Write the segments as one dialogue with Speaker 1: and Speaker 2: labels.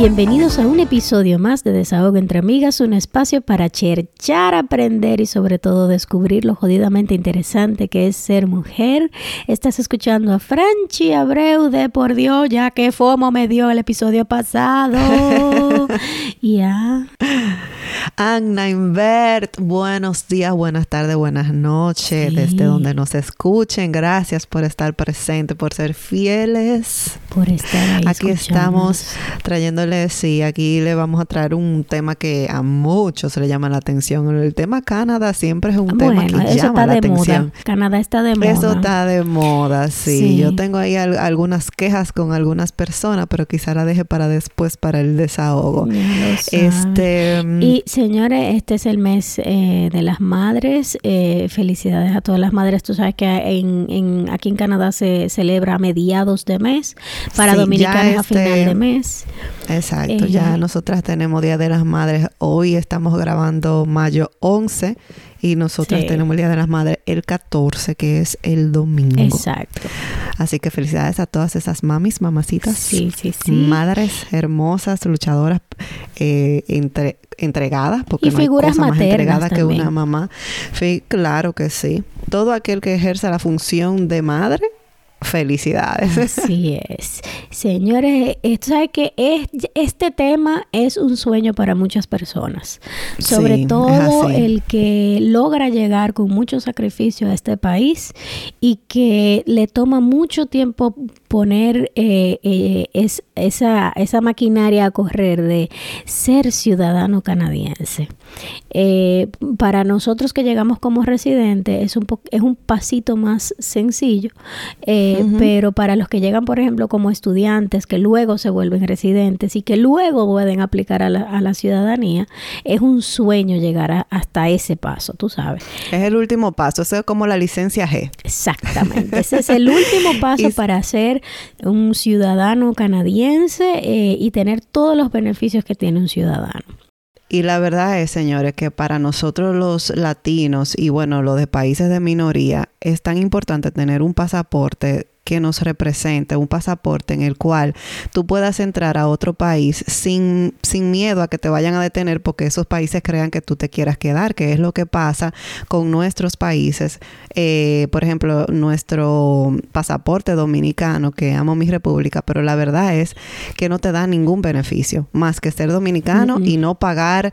Speaker 1: Bienvenidos a un episodio más de Desahogo entre Amigas, un espacio para cherchar, aprender y sobre todo descubrir lo jodidamente interesante que es ser mujer. Estás escuchando a Franchi Abreu de Por Dios, ya que FOMO me dio el episodio pasado. ya.
Speaker 2: Anna Invert, buenos días, buenas tardes, buenas noches, desde donde nos escuchen. Gracias por estar presente, por ser fieles.
Speaker 1: Por estar ahí.
Speaker 2: Aquí estamos trayéndoles, sí, aquí le vamos a traer un tema que a muchos le llama la atención. El tema Canadá siempre es un tema que
Speaker 1: eso
Speaker 2: llama
Speaker 1: está
Speaker 2: la
Speaker 1: de
Speaker 2: atención.
Speaker 1: Moda. Canadá está de moda.
Speaker 2: Eso está de moda, sí.
Speaker 1: Sí.
Speaker 2: Yo tengo ahí al- algunas quejas con algunas personas, pero quizá la deje para después, para el desahogo. Este. mm,
Speaker 1: Y señores, este es el mes eh, de las madres. Eh, felicidades a todas las madres. Tú sabes que en, en- aquí en Canadá se celebra a mediados de mes, para
Speaker 2: Sí,
Speaker 1: dominicanos a final
Speaker 2: este-
Speaker 1: de mes.
Speaker 2: Exacto,
Speaker 1: Eh,
Speaker 2: ya nosotras tenemos Día de las Madres. Hoy estamos grabando mayo 11 y nosotras
Speaker 1: Sí.
Speaker 2: tenemos el Día de las Madres el 14, que es el domingo.
Speaker 1: Exacto.
Speaker 2: Así que felicidades a todas esas mamis, mamacitas.
Speaker 1: Sí, sí, sí.
Speaker 2: Madres hermosas, luchadoras, eh, entre- entregadas, porque
Speaker 1: Y
Speaker 2: no hay
Speaker 1: figuras
Speaker 2: cosa más entregada que
Speaker 1: también.
Speaker 2: una mamá. Claro que sí. Todo aquel que ejerza la función de madre, felicidades.
Speaker 1: Así es. Señores, esto sabe que es, este tema es un sueño para muchas personas. Sobre
Speaker 2: Sí,
Speaker 1: todo el que logra llegar con mucho sacrificio a este país y que le toma mucho tiempo poner eh, eh, es- esa, esa maquinaria a correr de ser ciudadano canadiense. Eh, para nosotros que llegamos como residentes es un, po- es un pasito más sencillo, eh, pero para los que llegan, por ejemplo, como estudiantes, que luego se vuelven residentes y que luego pueden aplicar a la, a la ciudadanía, es un sueño llegar a- hasta ese paso, tú sabes.
Speaker 2: Es el último paso, eso es como la licencia G.
Speaker 1: Exactamente. Ese es el último paso
Speaker 2: Y-
Speaker 1: para un ciudadano canadiense eh, y tener todos los beneficios que tiene un ciudadano.
Speaker 2: Y la verdad es, señores, que para nosotros los latinos y bueno, los de países de minoría, es tan importante tener un pasaporte que nos represente, un pasaporte en el cual tú puedas entrar a otro país sin, sin miedo a que te vayan a detener porque esos países crean que tú te quieras quedar, que es lo que pasa con nuestros países. Eh, por ejemplo, nuestro pasaporte dominicano, que amo mi república, pero la verdad es que no te da ningún beneficio más que ser dominicano y no pagar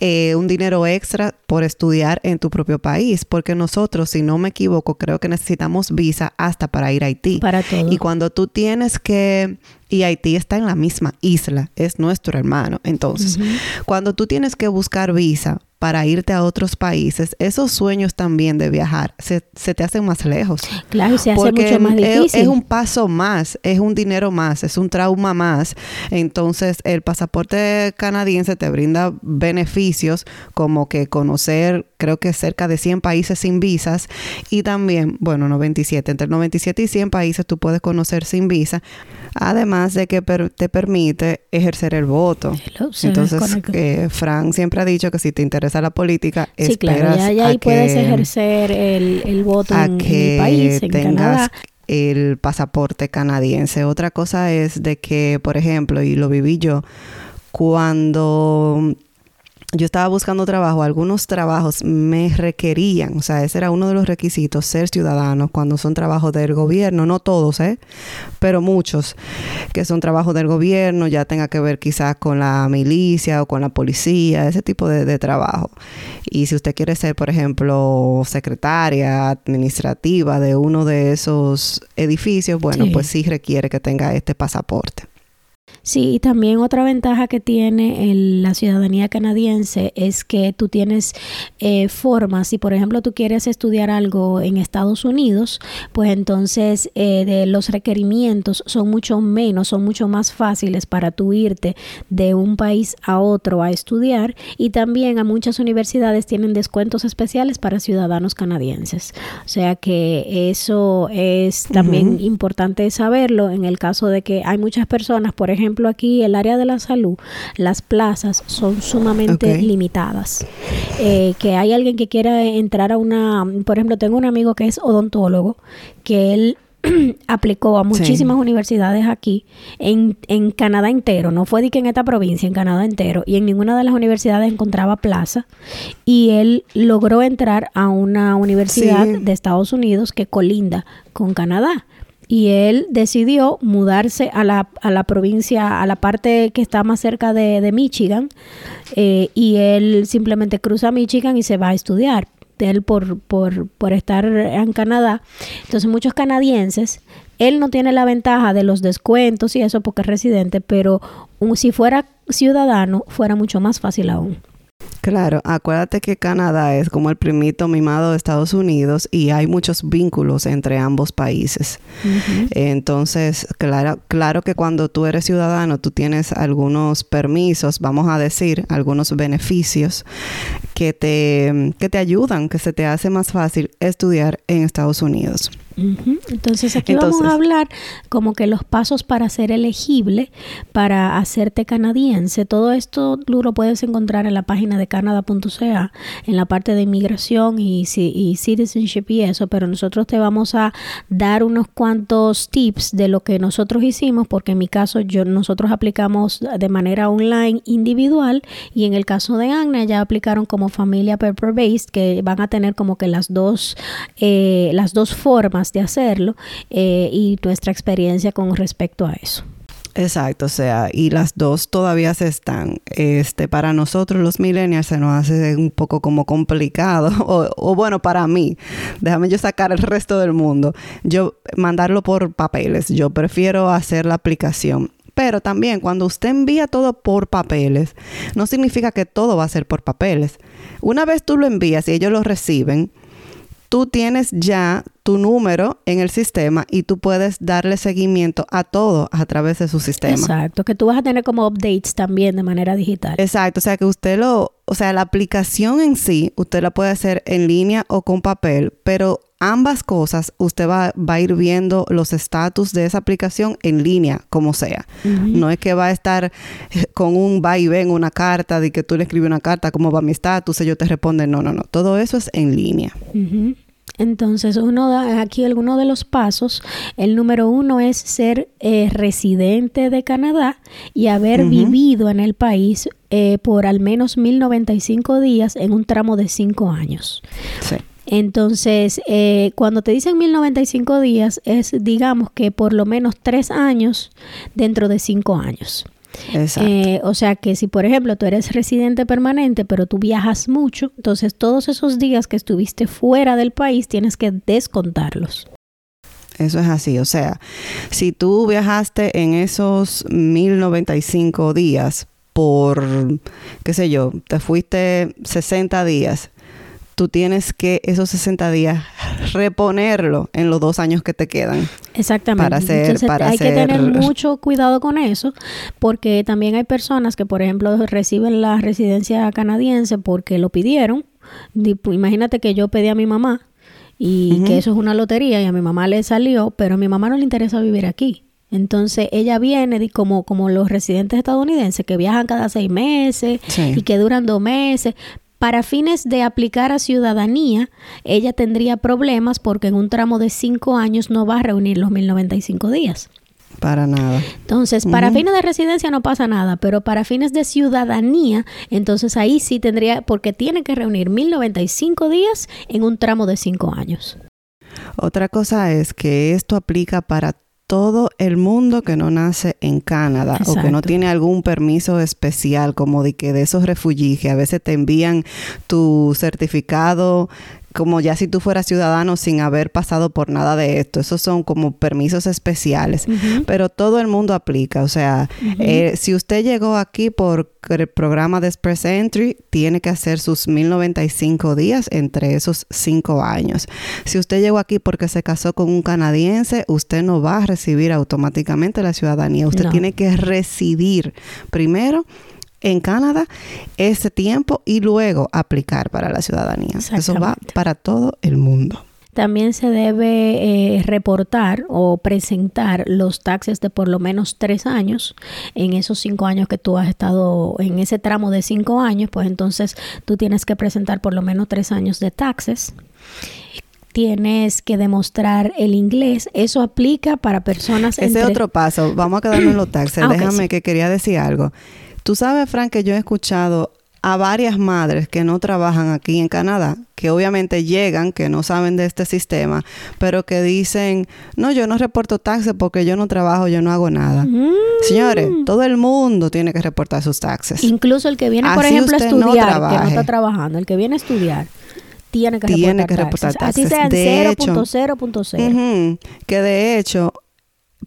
Speaker 2: eh, un dinero extra por estudiar en tu propio país, porque nosotros, si no me equivoco, creo que necesitamos visa hasta para ir a Haití.
Speaker 1: Para todo.
Speaker 2: Y cuando tú tienes que, y Haití está en la misma isla, es nuestro hermano, entonces, cuando tú tienes que buscar visa para irte a otros países, esos sueños también de viajar se, se te hacen más lejos.
Speaker 1: Claro, y se hace
Speaker 2: Porque
Speaker 1: mucho más
Speaker 2: es-
Speaker 1: difícil.
Speaker 2: Es, un paso más, es un dinero más, es un trauma más. Entonces, el pasaporte canadiense te brinda beneficios como que conocer, creo que cerca de 100 países sin visas y también, bueno, 97, entre 97 y 100 países tú puedes conocer sin visa, además de que per- te permite ejercer el voto. Entonces, eh, Frank siempre ha dicho que si te interesa la política,
Speaker 1: Sí, claro,
Speaker 2: esperas
Speaker 1: ya, ya
Speaker 2: a
Speaker 1: ahí puedes
Speaker 2: que-
Speaker 1: ejercer el, el voto
Speaker 2: a
Speaker 1: en, en
Speaker 2: que
Speaker 1: el país, en
Speaker 2: tengas
Speaker 1: Canadá.
Speaker 2: el pasaporte canadiense. Otra cosa es de que, por ejemplo, y lo viví yo, cuando yo estaba buscando trabajo, algunos trabajos me requerían, o sea, ese era uno de los requisitos, ser ciudadanos cuando son trabajos del gobierno, no todos, ¿eh? Pero muchos que son trabajos del gobierno, ya tenga que ver quizás con la milicia o con la policía, ese tipo de, de trabajo. Y si usted quiere ser, por ejemplo, secretaria administrativa de uno de esos edificios, bueno,
Speaker 1: Sí.
Speaker 2: pues sí requiere que tenga este pasaporte.
Speaker 1: Sí, y también otra ventaja que tiene el- la ciudadanía canadiense es que tú tienes eh, formas, si por ejemplo tú quieres estudiar algo en Estados Unidos, pues entonces eh, de los requerimientos son mucho menos, son mucho más fáciles para tú irte de un país a otro a estudiar. Y también a muchas universidades tienen descuentos especiales para ciudadanos canadienses. O sea que eso es también importante saberlo en el caso de que hay muchas personas, por ejemplo, ejemplo, aquí el área de la salud, las plazas son sumamente limitadas. Eh, que hay alguien que quiera entrar a una, por ejemplo, tengo un amigo que es odontólogo, que él aplicó a muchísimas universidades aquí, en, en, Canadá entero, no fue de que en esta provincia, en Canadá entero, y en ninguna de las universidades encontraba plaza, y él logró entrar a una universidad de Estados Unidos que colinda con Canadá. Y él decidió mudarse a la, a la provincia, a la parte que está más cerca de, Michigan, eh, y él simplemente cruza Michigan y se va a estudiar él por, por, por estar en Canadá. Entonces muchos canadienses, él no tiene la ventaja de los descuentos y eso porque es residente, pero si fuera ciudadano fuera mucho más fácil aún.
Speaker 2: Claro, acuérdate que Canadá es como el primito mimado de Estados Unidos y hay muchos vínculos entre ambos países. Entonces, claro, claro que cuando tú eres ciudadano, tú tienes algunos permisos, vamos a decir, algunos beneficios que te, que te ayudan, que se te hace más fácil estudiar en Estados Unidos.
Speaker 1: Entonces aquí vamos a hablar como que los pasos para ser elegible para hacerte canadiense. Todo esto tú lo puedes encontrar en la página de canada.ca, en la parte de inmigración y, y citizenship y eso, pero nosotros te vamos a dar unos cuantos tips de lo que nosotros hicimos, porque en mi caso yo nosotros aplicamos de manera online individual y en el caso de Agna ya aplicaron como familia paper based que van a tener como que las dos eh, las dos formas de hacerlo eh, y nuestra experiencia con respecto a eso.
Speaker 2: Exacto, o sea, y las dos todavía se están. Este, para nosotros los millennials se nos hace un poco como complicado, o, o, bueno, para mí, déjame yo sacar el resto del mundo, yo mandarlo por papeles, yo prefiero hacer la aplicación. Pero también cuando usted envía todo por papeles, no significa que todo va a ser por papeles. Una vez tú lo envías y ellos lo reciben, tú tienes ya tu número en el sistema y tú puedes darle seguimiento a todo a través de su sistema.
Speaker 1: Exacto, que tú vas a tener como updates también de manera digital.
Speaker 2: Exacto, o sea que usted lo, o sea, la aplicación en sí, usted la puede hacer en línea o con papel, pero ambas cosas usted va, va a ir viendo los estatus de esa aplicación en línea, como sea. No es que va a estar con un va y ven, una carta de que tú le escribes una carta, cómo va mi estatus, ellos te responden, no, no, no, todo eso es en línea.
Speaker 1: Entonces, uno da aquí algunos de los pasos. El número uno es ser eh, residente de Canadá y haber vivido en el país eh, por al menos 1095 días en un tramo de 5 años. Entonces, eh, cuando te dicen 1095 días, es digamos que por lo menos 3 años dentro de 5 años. Eh, o sea que si, por ejemplo, tú eres residente permanente, pero tú viajas mucho, entonces todos esos días que estuviste fuera del país tienes que descontarlos.
Speaker 2: Eso es así, o sea, si tú viajaste en esos 1095 días por, qué sé yo, te fuiste 60 días, tú tienes que esos 60 días reponerlo en los dos años que te quedan.
Speaker 1: Exactamente.
Speaker 2: Para hacer, para
Speaker 1: hay que tener mucho cuidado con eso, porque también hay personas que, por ejemplo, reciben la residencia canadiense porque lo pidieron. Imagínate que yo pedí a mi mamá y que eso es una lotería y a mi mamá le salió, pero a mi mamá no le interesa vivir aquí. Entonces ella viene como, como los residentes estadounidenses que viajan cada seis meses y que duran dos meses, para fines de aplicar a ciudadanía, ella tendría problemas porque en un tramo de cinco años no va a reunir los 1095 días.
Speaker 2: Para nada.
Speaker 1: Entonces, para fines de residencia no pasa nada, pero para fines de ciudadanía, entonces ahí sí tendría, porque tiene que reunir 1095 días en un tramo de cinco años.
Speaker 2: Otra cosa es que esto aplica para todo el mundo que no nace en Canadá o que no tiene algún permiso especial como de que de esos refugiados a veces te envían tu certificado como ya si tú fueras ciudadano sin haber pasado por nada de esto. Esos son como permisos especiales, pero todo el mundo aplica. O sea, eh, si usted llegó aquí por el programa de Express Entry, tiene que hacer sus 1095 días entre esos cinco años. Si usted llegó aquí porque se casó con un canadiense, usted no va a recibir automáticamente la ciudadanía. Usted tiene que residir primero en Canadá ese tiempo y luego aplicar para la ciudadanía. Eso va para todo el mundo.
Speaker 1: También se debe eh, reportar o presentar los taxes de por lo menos tres años. En esos cinco años que tú has estado en ese tramo de cinco años, pues entonces tú tienes que presentar por lo menos tres años de taxes tienes que demostrar el inglés. Eso aplica para personas.
Speaker 2: Ese es otro paso. Vamos a quedarnos en los taxes. Ah, Déjame que quería decir algo. Tú sabes, Frank, que yo he escuchado a varias madres que no trabajan aquí en Canadá, que obviamente llegan, que no saben de este sistema, pero que dicen, no, yo no reporto taxes porque yo no trabajo, yo no hago nada. Mm. Señores, todo el mundo tiene que reportar sus taxes.
Speaker 1: Incluso el que viene, por ejemplo, a estudiar, que no está trabajando, el que viene a estudiar tiene que tiene reportar, que taxes. Así sean 0.0.0.
Speaker 2: que de hecho,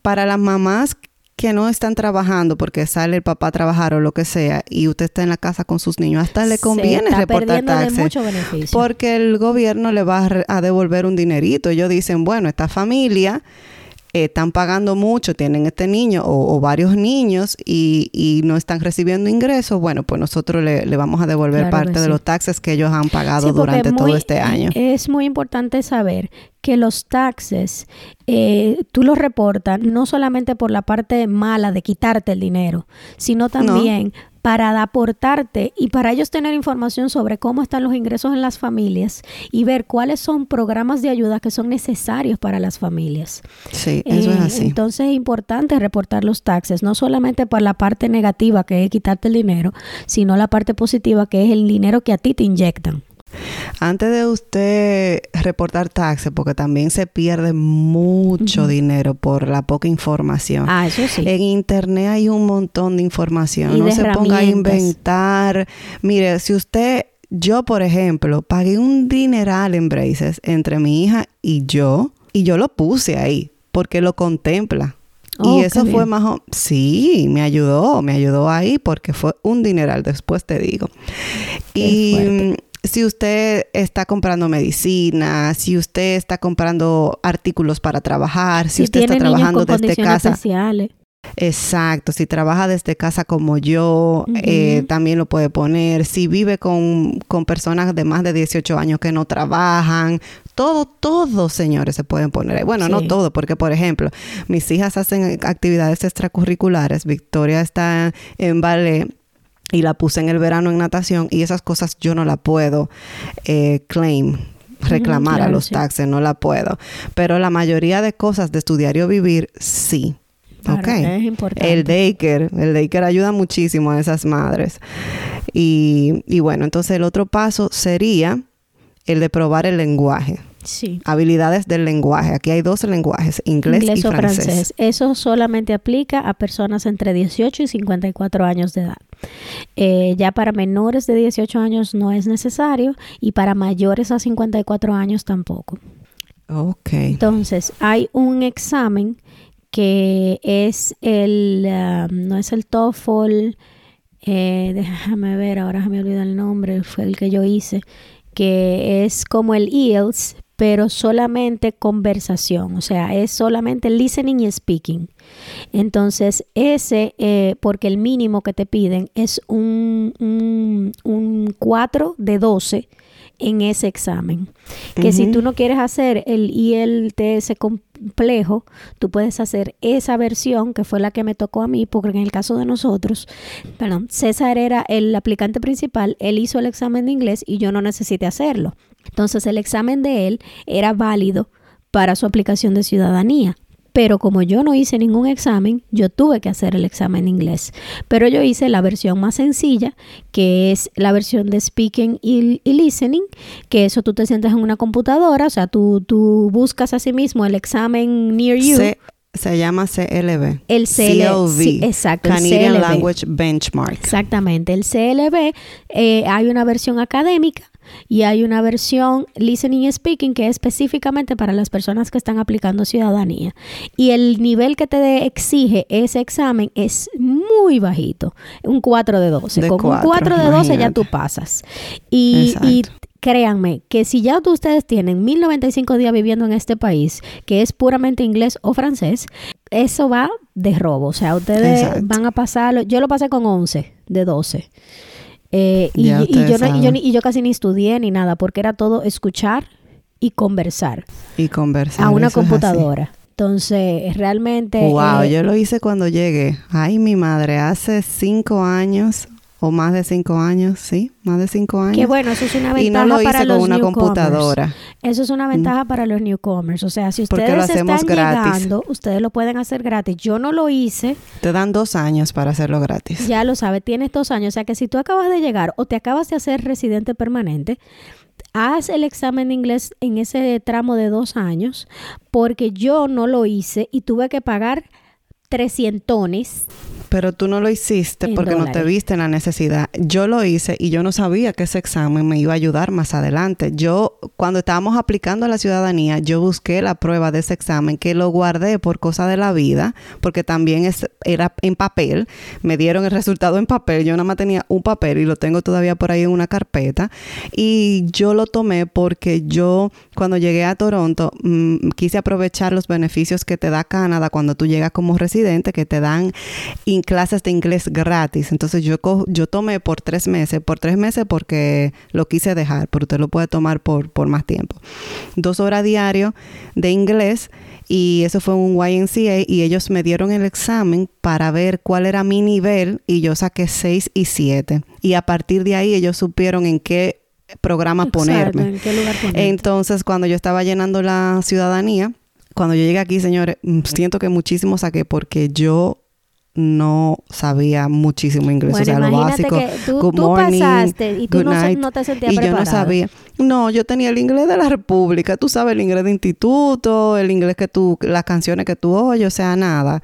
Speaker 2: para las mamás que no están trabajando porque sale el papá a trabajar o lo que sea y usted está en la casa con sus niños, hasta le conviene reportar taxes. Porque el gobierno le va a, devolver un dinerito. Ellos dicen, bueno, esta familia eh, están pagando mucho, tienen este niño o, varios niños y, no están recibiendo ingresos, bueno, pues nosotros le, vamos a devolver parte de los taxes que ellos han pagado durante todo este año.
Speaker 1: Es muy importante saber que los taxes eh, tú los reportas no solamente por la parte mala de quitarte el dinero, sino también para aportarte y para ellos tener información sobre cómo están los ingresos en las familias y ver cuáles son programas de ayuda que son necesarios para las familias.
Speaker 2: Sí, eso es eh, así.
Speaker 1: Entonces es importante reportar los taxes, no solamente por la parte negativa que es quitarte el dinero, sino la parte positiva que es el dinero que a ti te inyectan.
Speaker 2: Antes de usted reportar taxes, porque también se pierde mucho dinero por la poca información.
Speaker 1: Ah, eso sí.
Speaker 2: En internet hay un montón de información. no se ponga a inventar. Mire, si usted, yo por ejemplo, pagué un dineral en braces entre mi hija y yo, y yo lo puse ahí, porque lo contempla. y oh, eso fue más... Sí, me ayudó, me ayudó ahí porque fue un dineral, después te digo. y si usted está comprando medicina, si usted está comprando artículos para trabajar, si, usted está trabajando desde casa.
Speaker 1: Especiales.
Speaker 2: Exacto, si trabaja desde casa como yo, eh, también lo puede poner. Si vive con, con, personas de más de 18 años que no trabajan, todo, todo, señores, se pueden poner. Bueno, no todo, porque por ejemplo, mis hijas hacen actividades extracurriculares. Victoria está en ballet y la puse en el verano en natación y esas cosas yo no la puedo eh, claim reclamar a los taxes, no la puedo. Pero la mayoría de cosas de estudiar o vivir, sí.
Speaker 1: Es importante.
Speaker 2: El daycare, el daycare ayuda muchísimo a esas madres. Y, y bueno, entonces el otro paso sería el de probar el lenguaje.
Speaker 1: Sí.
Speaker 2: Habilidades del lenguaje. Aquí hay dos lenguajes, inglés, y francés. francés.
Speaker 1: Eso solamente aplica a personas entre 18 y 54 años de edad. Eh, ya para menores de 18 años no es necesario y para mayores a 54 años tampoco.
Speaker 2: Ok.
Speaker 1: Entonces, hay un examen que es el, um, no es el TOEFL, eh, déjame ver, ahora se me olvidó el nombre, fue el que yo hice, que es como el IELTS, pero solamente conversación, o sea, es solamente listening y speaking. Entonces, ese, eh, porque el mínimo que te piden es un, un, un 4 de 12 en ese examen. Que si tú no quieres hacer el ILTS complejo, tú puedes hacer esa versión que fue la que me tocó a mí, porque en el caso de nosotros, perdón, César era el aplicante principal, él hizo el examen de inglés y yo no necesité hacerlo. Entonces el examen de él era válido para su aplicación de ciudadanía. Pero como yo no hice ningún examen, yo tuve que hacer el examen en inglés. Pero yo hice la versión más sencilla, que es la versión de speaking y, listening, que eso tú te sientas en una computadora, o sea, tú, tú buscas a sí mismo el examen near you.
Speaker 2: Se, llama CLB.
Speaker 1: El CLB. exacto.
Speaker 2: Canadian Language Benchmark.
Speaker 1: Exactamente. El CLB, eh, hay una versión académica y hay una versión listening y speaking que es específicamente para las personas que están aplicando ciudadanía. Y el nivel que te exige ese examen es muy bajito, un 4 de 12. Con un 4 de 12 ya tú pasas. Y, y créanme que si ya ustedes tienen 1095 días viviendo en este país, que es puramente inglés o francés, eso va de robo. O sea, ustedes van a pasarlo. Yo lo pasé con 11 de 12. Eh, y, yo y, yo casi ni estudié ni nada, porque era todo escuchar y conversar.
Speaker 2: Y conversar.
Speaker 1: A una computadora. Entonces, realmente...
Speaker 2: Wow,
Speaker 1: eh,
Speaker 2: yo lo hice cuando llegué. Ay, mi madre, hace cinco años o más de cinco años, sí, más de cinco años.
Speaker 1: Que bueno, eso es una
Speaker 2: y
Speaker 1: ventaja
Speaker 2: no lo
Speaker 1: para
Speaker 2: hice
Speaker 1: los
Speaker 2: con una
Speaker 1: newcomers.
Speaker 2: computadora.
Speaker 1: Eso es una ventaja para los newcomers. O sea, si
Speaker 2: Porque
Speaker 1: ustedes
Speaker 2: lo hacemos
Speaker 1: están
Speaker 2: gratis.
Speaker 1: llegando, ustedes lo pueden hacer gratis. Yo no lo hice,
Speaker 2: Te dan dos años para hacerlo gratis.
Speaker 1: ya lo sabes, tienes dos años. O sea, que si tú acabas de llegar o te acabas de hacer residente permanente, haz el examen de inglés en ese tramo de dos años, porque yo no lo hice y tuve que pagar 300
Speaker 2: Pero tú no lo hiciste porque no te viste en la necesidad. Yo lo hice y yo no sabía que ese examen me iba a ayudar más adelante. Yo, cuando estábamos aplicando a la ciudadanía, yo busqué la prueba de ese examen que lo guardé por cosa de la vida, porque también es, era en papel. Me dieron el resultado en papel. Yo nada más tenía un papel y lo tengo todavía por ahí en una carpeta. Y yo lo tomé porque yo, cuando llegué a Toronto, mm, quise aprovechar los beneficios que te da Canadá cuando tú llegas como residente, que te dan in- clases de inglés gratis. Entonces yo, co- yo tomé por tres meses, por tres meses porque lo quise dejar, pero usted lo puede tomar por, por más tiempo. Dos horas diario de inglés y eso fue un YNCA y ellos me dieron el examen para ver cuál era mi nivel y yo saqué 6 y 7. Y a partir de ahí ellos supieron en qué programa
Speaker 1: Exacto,
Speaker 2: ponerme.
Speaker 1: ¿En qué lugar ponerte?
Speaker 2: Entonces, cuando yo estaba llenando la ciudadanía, cuando yo llegué aquí, señores, mm, siento que muchísimo saqué porque yo no sabía muchísimo inglés,
Speaker 1: Bueno,
Speaker 2: o sea, lo básico.
Speaker 1: que tú-
Speaker 2: good
Speaker 1: tú
Speaker 2: morning,
Speaker 1: pasaste y tú
Speaker 2: good
Speaker 1: no
Speaker 2: night,
Speaker 1: no te sentías
Speaker 2: Y yo no sabía. No, yo tenía el inglés de la República, tú sabes, el inglés de instituto, el inglés que tú, las canciones que tú oyes, o sea, nada.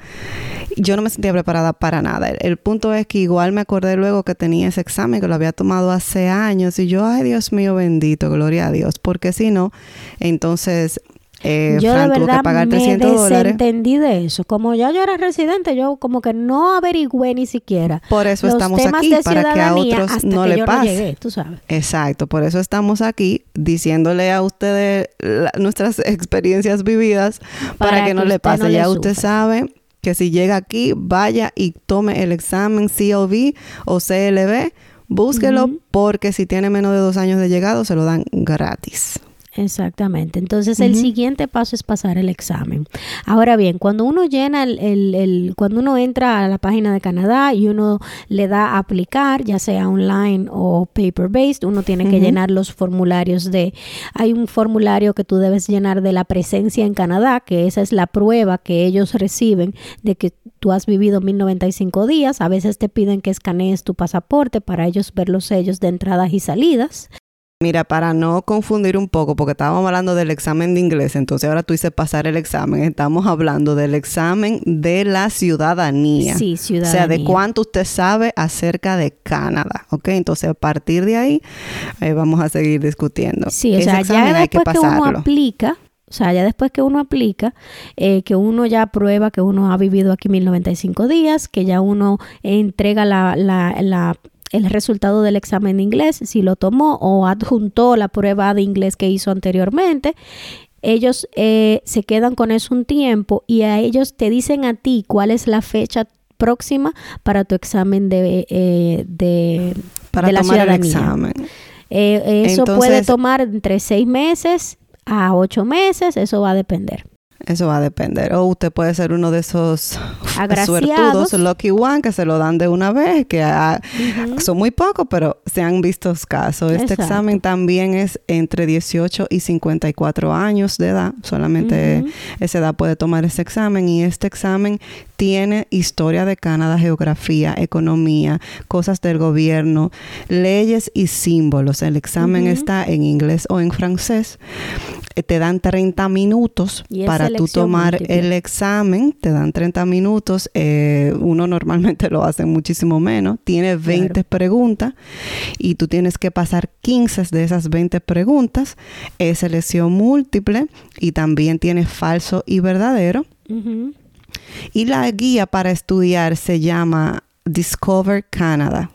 Speaker 2: Yo no me sentía preparada para nada. El, el punto es que igual me acordé luego que tenía ese examen, que lo había tomado hace años, y yo, ay Dios mío bendito, gloria a Dios, porque si no, entonces... Eh,
Speaker 1: yo
Speaker 2: Fran
Speaker 1: de
Speaker 2: tuvo que
Speaker 1: verdad
Speaker 2: pagar
Speaker 1: me
Speaker 2: 300 dólares.
Speaker 1: desentendí de eso. Como ya yo era residente, yo como que no averigüé ni siquiera
Speaker 2: Por eso
Speaker 1: los
Speaker 2: estamos
Speaker 1: temas
Speaker 2: aquí, para que a otros no le pase.
Speaker 1: no llegué, tú sabes.
Speaker 2: Exacto, por eso estamos aquí diciéndole a ustedes la- nuestras experiencias vividas para,
Speaker 1: Para
Speaker 2: que no le
Speaker 1: no
Speaker 2: pase.
Speaker 1: le
Speaker 2: ya usted sabe que si llega aquí, vaya y tome el examen CLV o CLB, búsquelo porque si tiene menos de dos años de llegado se lo dan gratis.
Speaker 1: Exactamente. Entonces el siguiente paso es pasar el examen. Ahora bien, cuando uno llena el, el- el- cuando uno entra a la página de Canadá y uno le da a aplicar, ya sea online o paper based, uno tiene que llenar los formularios de, hay un formulario que tú debes llenar de la presencia en Canadá, que esa es la prueba que ellos reciben de que tú has vivido 1095 días. A veces te piden que escanees tu pasaporte para ellos ver los sellos de entradas y salidas.
Speaker 2: Mira, para no confundir un poco, porque estábamos hablando del examen de inglés, entonces ahora tú dices pasar el examen, estamos hablando del examen de la ciudadanía.
Speaker 1: Sí,
Speaker 2: O
Speaker 1: ciudadanía.
Speaker 2: sea, de cuánto usted sabe acerca de Canadá, ¿ok? Entonces, a partir de ahí, eh, vamos a seguir discutiendo.
Speaker 1: Sí, o
Speaker 2: Ese
Speaker 1: sea, ya
Speaker 2: hay que
Speaker 1: después que, uno aplica, o sea, ya después que uno aplica, eh, que uno ya prueba que uno ha vivido aquí 1095 días, que ya uno entrega la, la, la- el resultado del examen de inglés, si lo tomó o adjuntó la prueba de inglés que hizo anteriormente. Ellos eh, se quedan con eso un tiempo y a ellos te dicen a ti cuál es la fecha próxima para tu examen de, eh, de,
Speaker 2: para
Speaker 1: de la
Speaker 2: tomar el
Speaker 1: ciudadanía.
Speaker 2: examen.
Speaker 1: Eh, eso puede tomar entre seis meses a ocho meses, eso va a depender.
Speaker 2: Eso va a depender. O usted puede ser uno de esos suertudos, lucky one, que se lo dan de una vez, que ah, son muy pocos, pero se han visto casos. Este
Speaker 1: Exacto.
Speaker 2: examen también es entre 18 y 54 años de edad. Solamente esa edad puede tomar ese examen y este examen tiene historia de Canadá, geografía, economía, cosas del gobierno, leyes y símbolos. El examen está en inglés o en francés. Eh, Te dan 30 minutos para tú tomar
Speaker 1: múltiple.
Speaker 2: el examen. Te dan 30 minutos. Eh, uno normalmente lo hace muchísimo menos. Tiene 20 preguntas y tú tienes que pasar 15 de esas 20 preguntas. Es selección múltiple y también tiene falso y verdadero. Y la guía para estudiar se llama Discover Canada.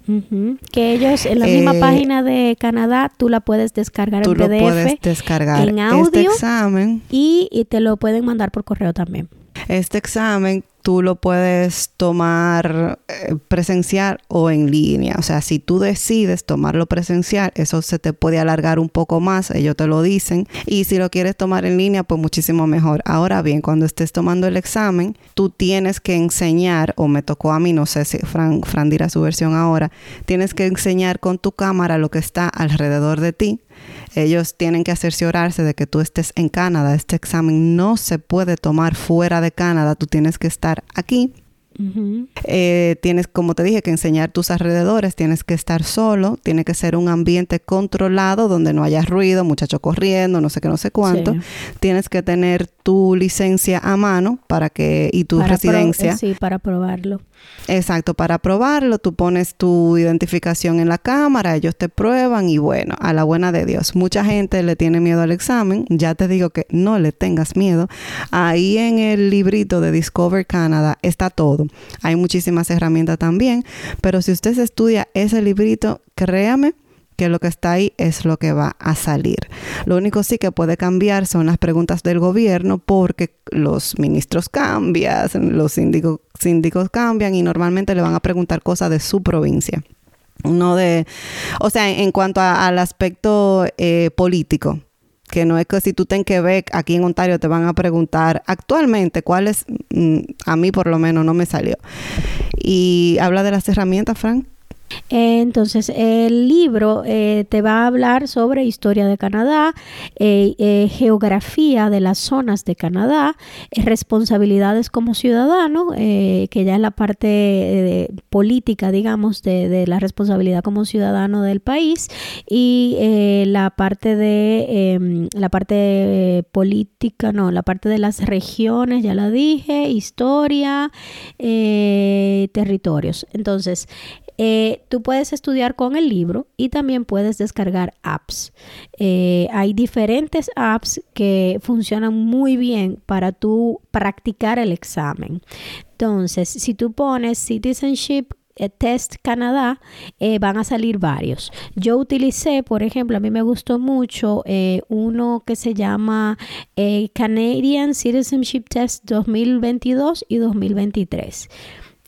Speaker 1: Que ellos en la misma
Speaker 2: Eh,
Speaker 1: página de Canadá tú la puedes descargar
Speaker 2: Tú
Speaker 1: en
Speaker 2: lo
Speaker 1: PDF
Speaker 2: puedes descargar.
Speaker 1: en
Speaker 2: Este
Speaker 1: audio.
Speaker 2: examen,
Speaker 1: y, y te lo pueden mandar por correo también.
Speaker 2: este examen tú lo puedes tomar eh, presencial o en línea. O sea, si tú decides tomarlo presencial, eso se te puede alargar un poco más, ellos te lo dicen. Y si lo quieres tomar en línea, pues muchísimo mejor. Ahora bien, cuando estés tomando el examen, tú tienes que enseñar, o me tocó a mí, no sé si Fran, Fran dirá su versión ahora, tienes que enseñar con tu cámara lo que está alrededor de ti ellos tienen que cerciorarse de que tú estés en Canadá. Este examen no se puede tomar fuera de Canadá. Tú tienes que estar aquí eh, tienes, como te dije, que enseñar tus alrededores, tienes que estar solo, tiene que ser un ambiente controlado donde no haya ruido, muchacho corriendo, no sé qué, no sé cuánto. Tienes que tener tu licencia a mano para que y tu residencia.
Speaker 1: sí, para probarlo.
Speaker 2: Exacto, para probarlo, tú pones tu identificación en la cámara, ellos te prueban y bueno, a la buena de Dios. Mucha gente le tiene miedo al examen, ya te digo que no le tengas miedo. Ahí en el librito de Discover Canada está todo hay muchísimas herramientas también, pero si usted estudia ese librito, créame que lo que está ahí es lo que va a salir. Lo único sí que puede cambiar son las preguntas del gobierno porque los ministros cambian, los síndicos, cambian y normalmente le van a preguntar cosas de su provincia. No de, o sea, en cuanto al aspecto eh, político, que no es que si tú ten Quebec, aquí en Ontario te van a preguntar actualmente cuál es, mm, a mí por lo menos no me salió. Y habla de las herramientas, Frank.
Speaker 1: Entonces, el libro eh, te va a hablar sobre historia de Canadá, eh, eh, geografía de las zonas de Canadá, responsabilidades como ciudadano, que ya es la parte política, digamos, de, la responsabilidad como ciudadano del país, y la parte de em, la parte política, no, la parte de las regiones, ya la dije, historia, territorios. Entonces, eh, tú puedes estudiar con el libro y también puedes descargar apps. Eh, hay diferentes apps que funcionan muy bien para tú practicar el examen. Entonces, si tú pones Citizenship eh, Test Canadá, van a salir varios. Yo utilicé, por ejemplo, a mí me gustó mucho uno que se llama Canadian Citizenship Test 2022 y 2023.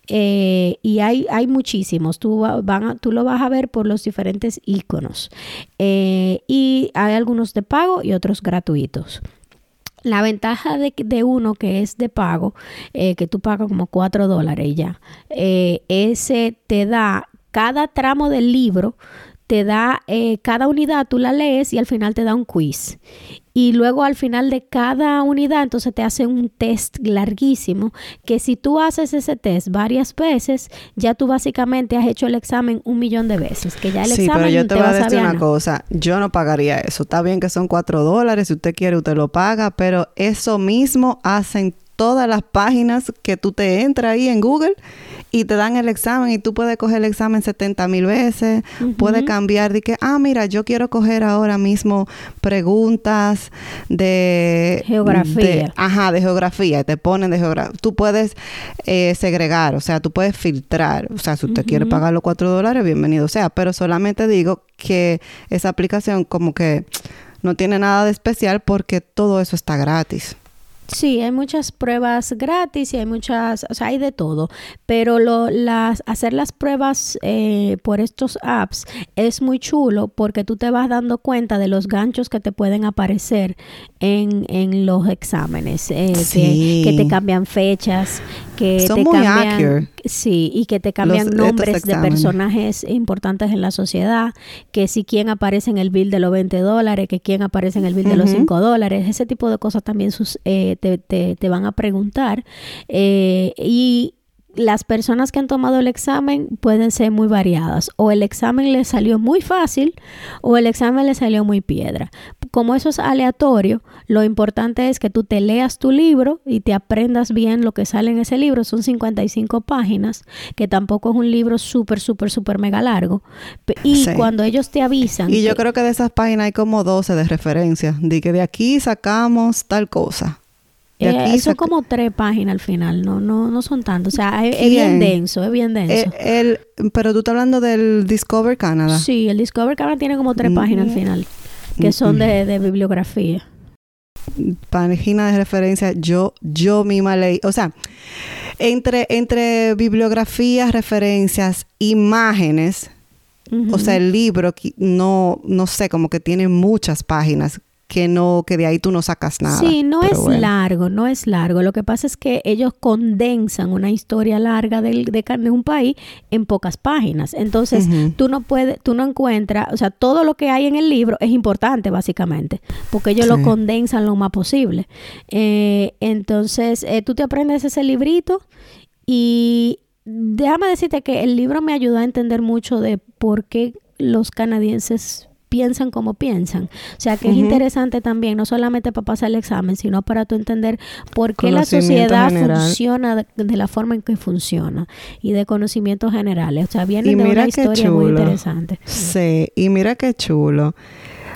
Speaker 1: Eh, y hay, hay muchísimos, tú, van tú lo vas a ver por los diferentes iconos. Eh, y hay algunos de pago y otros gratuitos. La ventaja de, de, uno que es de pago, eh, que tú pagas como 4 dólares ya, ese te da cada tramo del libro, te da cada unidad, tú la lees y al final te da un quiz y luego al final de cada unidad entonces te hace un test larguísimo que si tú haces ese test varias veces ya tú básicamente has hecho el examen un millón de veces que ya el
Speaker 2: sí,
Speaker 1: examen
Speaker 2: pero yo te, voy a decir una cosa yo no pagaría eso. Está bien que son cuatro dólares si usted quiere usted lo paga pero eso mismo hacen todas las páginas que tú te entras ahí en Google y te dan el examen y tú puedes coger el examen 70 mil veces, puedes cambiar de que, ah, mira, yo quiero coger ahora mismo preguntas de
Speaker 1: geografía.
Speaker 2: ajá, de geografía, te ponen de geografía. Tú puedes eh, segregar, o sea, tú puedes filtrar, o sea, si usted quiere pagar los 4 dólares, bienvenido sea, pero solamente digo que esa aplicación como que no tiene nada de especial porque todo eso está gratis.
Speaker 1: Sí, hay muchas pruebas gratis y hay muchas, o sea, hay de todo, pero lo, las, hacer las pruebas eh, por estos apps es muy chulo porque tú te vas dando cuenta de los ganchos que te pueden aparecer en, en los exámenes, eh, que, te cambian fechas, que te cambian, sí, y que te cambian nombres de personajes importantes en la sociedad, que si quién aparece en el bill de los 20 dólares, que quién aparece en el bill de los 5 dólares, ese tipo de cosas también sus, eh, te, te, te, van a preguntar. Eh, y las personas que han tomado el examen pueden ser muy variadas. O el examen les salió muy fácil o el examen le salió muy piedra. Como eso es aleatorio, lo importante es que tú te leas tu libro y te aprendas bien lo que sale en ese libro. Son 55 páginas, que tampoco es un libro súper, súper, súper mega largo. Y cuando ellos te avisan...
Speaker 2: Y yo creo que de esas páginas hay como 12 de referencia, de que de aquí sacamos tal cosa.
Speaker 1: Eh, son como tres páginas al final, no, no, no son tantos. O sea, es, bien denso, es bien denso.
Speaker 2: Eh, el, pero tú estás hablando del Discover Canada.
Speaker 1: Sí, el Discover Canada tiene como tres páginas al final, que son de, de bibliografía.
Speaker 2: páginas de referencia yo, yo misma leí. O sea, entre, entre bibliografías, referencias, imágenes, o sea, el libro no, no sé, como que tiene muchas páginas que no, que de ahí tú no sacas nada.
Speaker 1: Sí, no es largo, no es largo. Lo que pasa es que ellos condensan una historia larga de, de, un país en pocas páginas. Entonces, tú no puedes, tú no encuentras, o sea, todo lo que hay en el libro es importante, básicamente, porque ellos lo condensan lo más posible. Eh, entonces, eh, tú te aprendes ese librito y déjame decirte que el libro me ayudó a entender mucho de por qué los canadienses piensan como piensan. O sea que es interesante también, no solamente para pasar el examen, sino para tú entender por qué la sociedad funciona de, la forma en que funciona y de conocimientos generales. O sea, viene de una historia muy interesante.
Speaker 2: Sí, y mira qué chulo.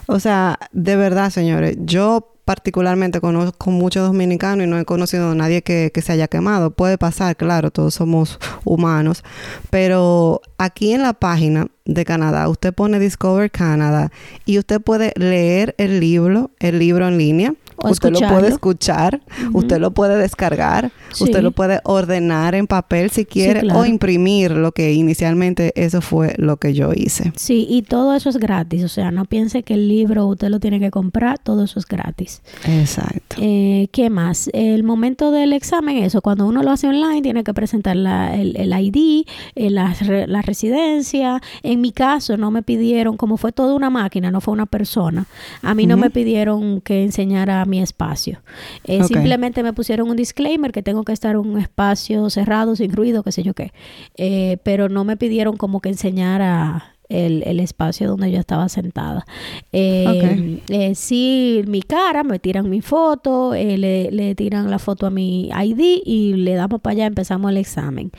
Speaker 2: O sea, de verdad, señores, yo particularmente conozco muchos dominicanos y no he conocido a nadie que, que, se haya quemado. Puede pasar, claro, todos somos humanos. Pero aquí en la página de Canadá, usted pone Discover Canada y usted puede leer el libro, el libro en línea usted lo puede escuchar, usted lo puede descargar, usted lo puede ordenar en papel si quiere o imprimir lo que inicialmente eso fue lo que yo hice.
Speaker 1: Sí, y todo eso es gratis, o sea, no piense que el libro usted lo tiene que comprar, todo eso es gratis.
Speaker 2: Exacto.
Speaker 1: Eh, ¿Qué más? El momento del examen, eso, cuando uno lo hace online tiene que presentar la, el, el, ID, eh, la, la residencia. En mi caso no me pidieron, como fue toda una máquina, no fue una persona, a mí no me pidieron que enseñara mi espacio. Eh, simplemente me pusieron un disclaimer que tengo que estar en un espacio cerrado, sin ruido, qué sé yo qué. Eh, pero no me pidieron como que enseñara el, el, espacio donde yo estaba sentada. Eh, eh, sí, mi cara, me tiran mi foto, le, le, tiran la foto a mi ID y le damos para allá, empezamos el examen.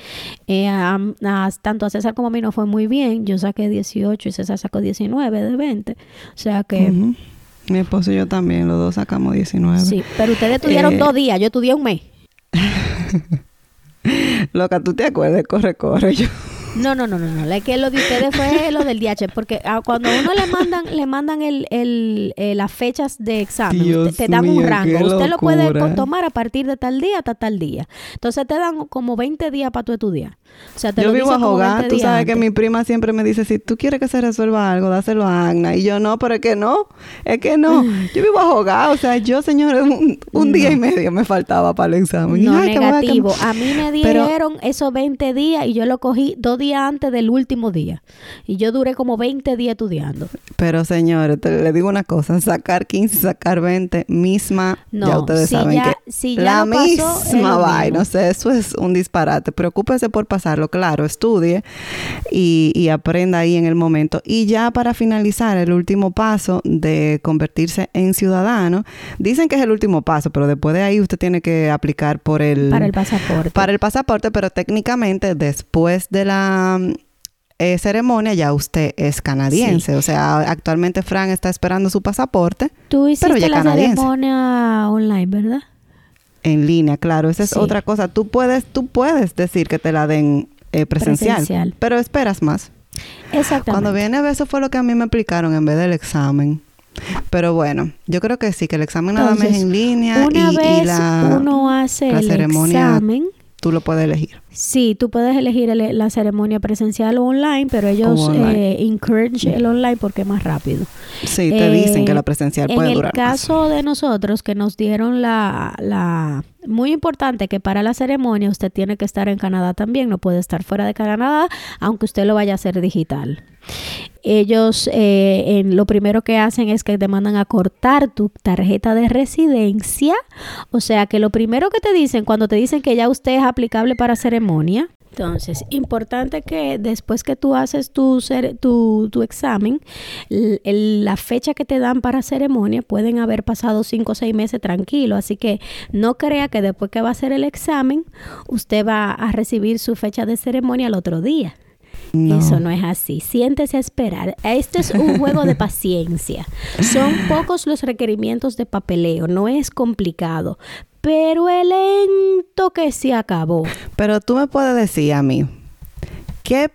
Speaker 1: tanto a César como a mí no fue muy bien, yo saqué 18 y César sacó 19 de 20. O sea que...
Speaker 2: Mi esposo y yo también, los dos sacamos 19.
Speaker 1: Sí, pero ustedes estudiaron eh, dos días, yo estudié un mes.
Speaker 2: Loca, ¿tú te acuerdas? Corre, corre. Yo.
Speaker 1: No, no, no, no, no. Es que lo de ustedes fue lo del DH, porque ah, cuando uno le mandan, le mandan el, el, eh, las fechas de examen, te, dan un rango. Usted lo puede tomar a partir de tal día hasta tal día. Entonces te dan como 20 días para tu estudiar. O sea, te
Speaker 2: yo
Speaker 1: lo
Speaker 2: vivo
Speaker 1: a
Speaker 2: jugar. Tú sabes que mi prima siempre me dice, si tú quieres que se resuelva algo, dáselo a Agna. Y yo, no, pero es que no. Es que no. Yo vivo a jugar. O sea, yo, señor, un, día y medio me faltaba para el examen.
Speaker 1: No, negativo. A, mí me dieron esos 20 días y yo lo cogí dos días antes del último día. Y yo duré como 20 días estudiando.
Speaker 2: Pero, señores, te, le digo una cosa. Sacar 15, sacar 20, misma, no, ya ustedes saben que la misma vaina. No sé, eso es un disparate. Preocúpese por pasar claro, estudie y, aprenda ahí en el momento. Y ya para finalizar, el último paso de convertirse en ciudadano, dicen que es el último paso, pero después de ahí usted tiene que aplicar por el...
Speaker 1: Para el pasaporte.
Speaker 2: Para el pasaporte, pero técnicamente después de la... Eh, ceremonia ya usted es canadiense. O sea, actualmente Fran está esperando su pasaporte.
Speaker 1: Tú hiciste la ceremonia online, ¿verdad?
Speaker 2: En línea, claro. Esa es otra cosa. Tú puedes, tú puedes decir que te la den eh, presencial, pero esperas más.
Speaker 1: Exactamente.
Speaker 2: Cuando viene eso fue lo que a mí me aplicaron en vez del examen. Pero bueno, yo creo que sí, que el examen nada más es en línea
Speaker 1: una y, vez la, uno hace el examen,
Speaker 2: tú lo puedes elegir.
Speaker 1: Sí, tú puedes elegir la ceremonia presencial o online, pero ellos eh, encourage el online porque es más rápido.
Speaker 2: Sí, te dicen que la presencial puede durar.
Speaker 1: En el caso de nosotros que nos dieron la, la muy importante que para la ceremonia usted tiene que estar en Canadá también, no puede estar fuera de Canadá, aunque usted lo vaya a hacer digital. Ellos eh, en, lo primero que hacen es que te mandan a cortar tu tarjeta de residencia, o sea que lo primero que te dicen cuando te dicen que ya usted es aplicable para ceremonia, entonces, importante que después que tú haces tu, tu, tu examen, la fecha que te dan para ceremonia pueden haber pasado cinco o seis meses tranquilo. Así que no crea que después que va a hacer el examen, usted va a recibir su fecha de ceremonia al otro día. Eso no es así. Siéntese a esperar. Este es un juego de paciencia. Son pocos los requerimientos de papeleo. No es complicado pero el lento que se acabó.
Speaker 2: Pero tú me puedes decir a mí, ¿qué,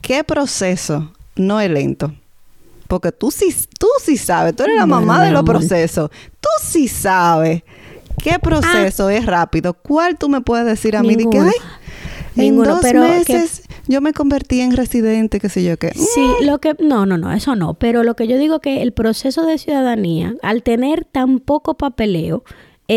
Speaker 2: qué proceso no es lento? porque tú sí, tú sí sabes, tú eres la mamá de los procesos, tú sí sabes qué proceso
Speaker 1: Ah.
Speaker 2: es rápido. ¿Cuál tú me puedes decir a mí? De que,
Speaker 1: Ninguno.
Speaker 2: ay, en
Speaker 1: Ninguno,
Speaker 2: dos
Speaker 1: pero que-
Speaker 2: meses yo me convertí en residente, qué sé yo qué.
Speaker 1: Sí, lo que no, no, no, eso no, pero lo que yo digo que el proceso de ciudadanía, al tener tan poco papeleo,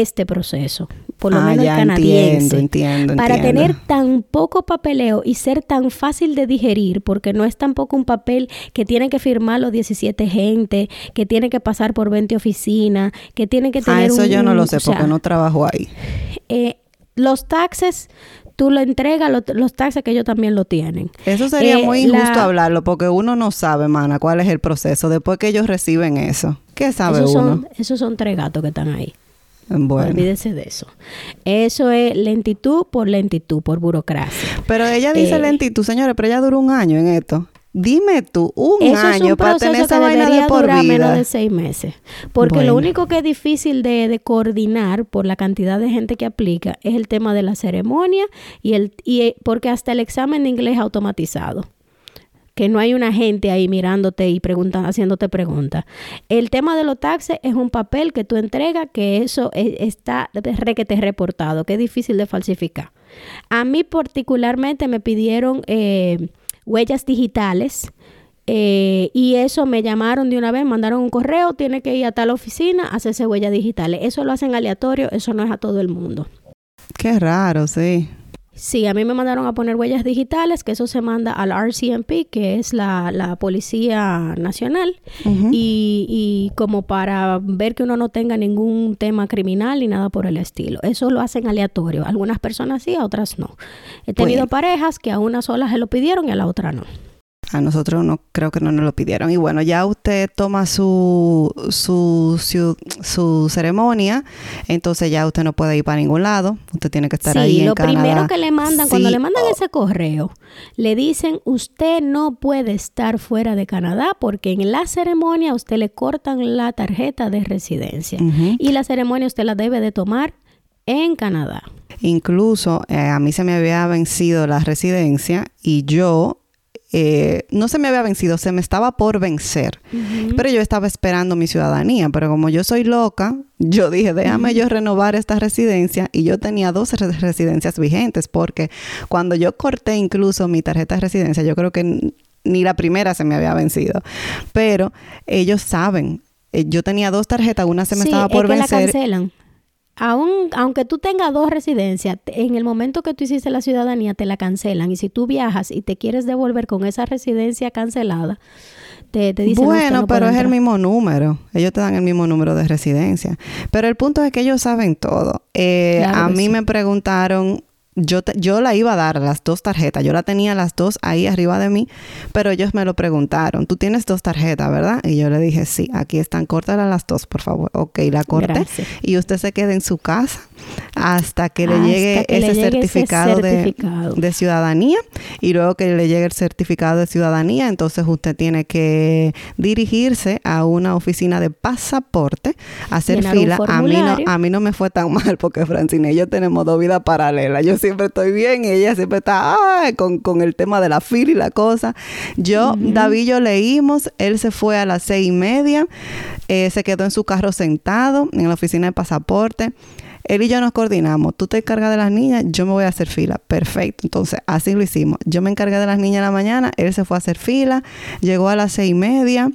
Speaker 1: este proceso, por lo
Speaker 2: Ah,
Speaker 1: menos
Speaker 2: ya,
Speaker 1: el canadiense,
Speaker 2: entiendo, entiendo,
Speaker 1: para
Speaker 2: entiendo.
Speaker 1: tener tan poco papeleo y ser tan fácil de digerir, porque no es tampoco un papel que tiene que firmar los 17 gente, que tiene que pasar por 20 oficinas, que tiene que tener
Speaker 2: Ah, eso
Speaker 1: un-
Speaker 2: yo no lo sé
Speaker 1: o sea,
Speaker 2: porque no trabajo ahí.
Speaker 1: eh, los taxes, tú lo entregas, lo- los taxes que ellos también lo tienen.
Speaker 2: Eso sería
Speaker 1: Eh,
Speaker 2: muy injusto
Speaker 1: la-
Speaker 2: hablarlo porque uno no sabe, mana, cuál es el proceso después que ellos reciben eso. ¿Qué sabe
Speaker 1: Esos
Speaker 2: uno?
Speaker 1: son, esos son tres gatos que están ahí.
Speaker 2: Bueno.
Speaker 1: Olvídese de eso. Eso es lentitud por lentitud, por burocracia.
Speaker 2: Pero ella dice
Speaker 1: Eh,
Speaker 2: lentitud, señores, pero ella duró un año en esto. Dime tú, un
Speaker 1: Eso es
Speaker 2: año
Speaker 1: un
Speaker 2: para tener esa
Speaker 1: que
Speaker 2: vaina de por
Speaker 1: durar menos
Speaker 2: vida.
Speaker 1: de seis meses. Porque
Speaker 2: Bueno.
Speaker 1: lo único que es difícil de, de coordinar por la cantidad de gente que aplica es el tema de la ceremonia y el y eh, porque hasta el examen de inglés es automatizado. Que no hay una gente ahí mirándote y preguntan, haciéndote preguntas. El tema de los taxes es un papel que tú entregas que eso es- está requete reportado, que es difícil de falsificar. A mí particularmente me pidieron eh, huellas digitales eh, y eso me llamaron de una vez, mandaron un correo, tiene que ir a tal oficina hacerse huellas digitales. Eso lo hacen aleatorio, eso no es a todo el mundo.
Speaker 2: Qué raro, sí.
Speaker 1: Sí, a mí me mandaron a poner huellas digitales, que eso se manda al RCMP, que es la, la Policía Nacional, y, y como para ver que uno no tenga ningún tema criminal ni nada por el estilo. Eso lo hacen aleatorio. Algunas personas sí, a otras no. He tenido
Speaker 2: Bueno.
Speaker 1: parejas que a una sola se lo pidieron y a la otra no.
Speaker 2: A nosotros no creo que no nos lo pidieron. Y bueno, ya usted toma su, su, su, su ceremonia, entonces ya usted no puede ir para ningún lado. Usted tiene que estar
Speaker 1: sí,
Speaker 2: ahí en
Speaker 1: lo
Speaker 2: Canadá.
Speaker 1: primero que le mandan, cuando
Speaker 2: Sí,
Speaker 1: le mandan ese correo, le dicen, usted no puede estar fuera de Canadá porque en la ceremonia a usted le cortan la tarjeta de residencia. Y la ceremonia usted la debe de tomar en Canadá.
Speaker 2: Incluso eh, a mí se me había vencido la residencia y yo, eh, no se me había vencido, se me estaba por vencer. Pero yo estaba esperando mi ciudadanía, pero como yo soy loca, yo dije, déjame yo renovar esta residencia y yo tenía dos re- residencias vigentes porque cuando yo corté incluso mi tarjeta de residencia, yo creo que ni la primera se me había vencido, pero ellos saben. eh, Yo tenía dos tarjetas, una se me
Speaker 1: Sí,
Speaker 2: estaba por
Speaker 1: es que la
Speaker 2: vencer
Speaker 1: cancelan. Aún, aunque tú tengas dos residencias, en el momento que tú hiciste la ciudadanía te la cancelan y si tú viajas y te quieres devolver con esa residencia cancelada, te, te dicen "No, usted
Speaker 2: Bueno,
Speaker 1: no
Speaker 2: pero es el
Speaker 1: entrar".
Speaker 2: mismo número. Ellos te dan el mismo número de residencia. Pero el punto es que ellos saben todo. Eh,
Speaker 1: Claro
Speaker 2: a mí
Speaker 1: sí.
Speaker 2: me preguntaron, yo, te- yo la iba a dar las dos tarjetas. Yo la tenía las dos ahí arriba de mí, pero ellos me lo preguntaron. Tú tienes dos tarjetas, ¿verdad? Y yo le dije, sí, aquí están, córtalas las dos, por favor. Ok, la corté.
Speaker 1: Gracias.
Speaker 2: Y usted se queda en su casa hasta que le
Speaker 1: Hasta
Speaker 2: llegue
Speaker 1: que le
Speaker 2: ese, certificado, de- ciudadanía y luego que le llegue el certificado de ciudadanía, entonces usted tiene que dirigirse a una oficina de pasaporte, hacer
Speaker 1: Llenar
Speaker 2: fila. A mí, no, a mí no me fue tan mal porque Francine y yo tenemos dos vidas paralelas. Yo siempre estoy bien y ella siempre está ay, con, con el tema de la fila y la cosa. Yo, David y yo leímos, él se fue a las seis y media, eh, se quedó en su carro sentado en la oficina de pasaporte. Él y yo nos coordinamos. Tú te encargas de las niñas, yo me voy a hacer fila. Perfecto. Entonces, así lo hicimos. Yo me encargué de las niñas en la mañana, él se fue a hacer fila, llegó a las seis y media.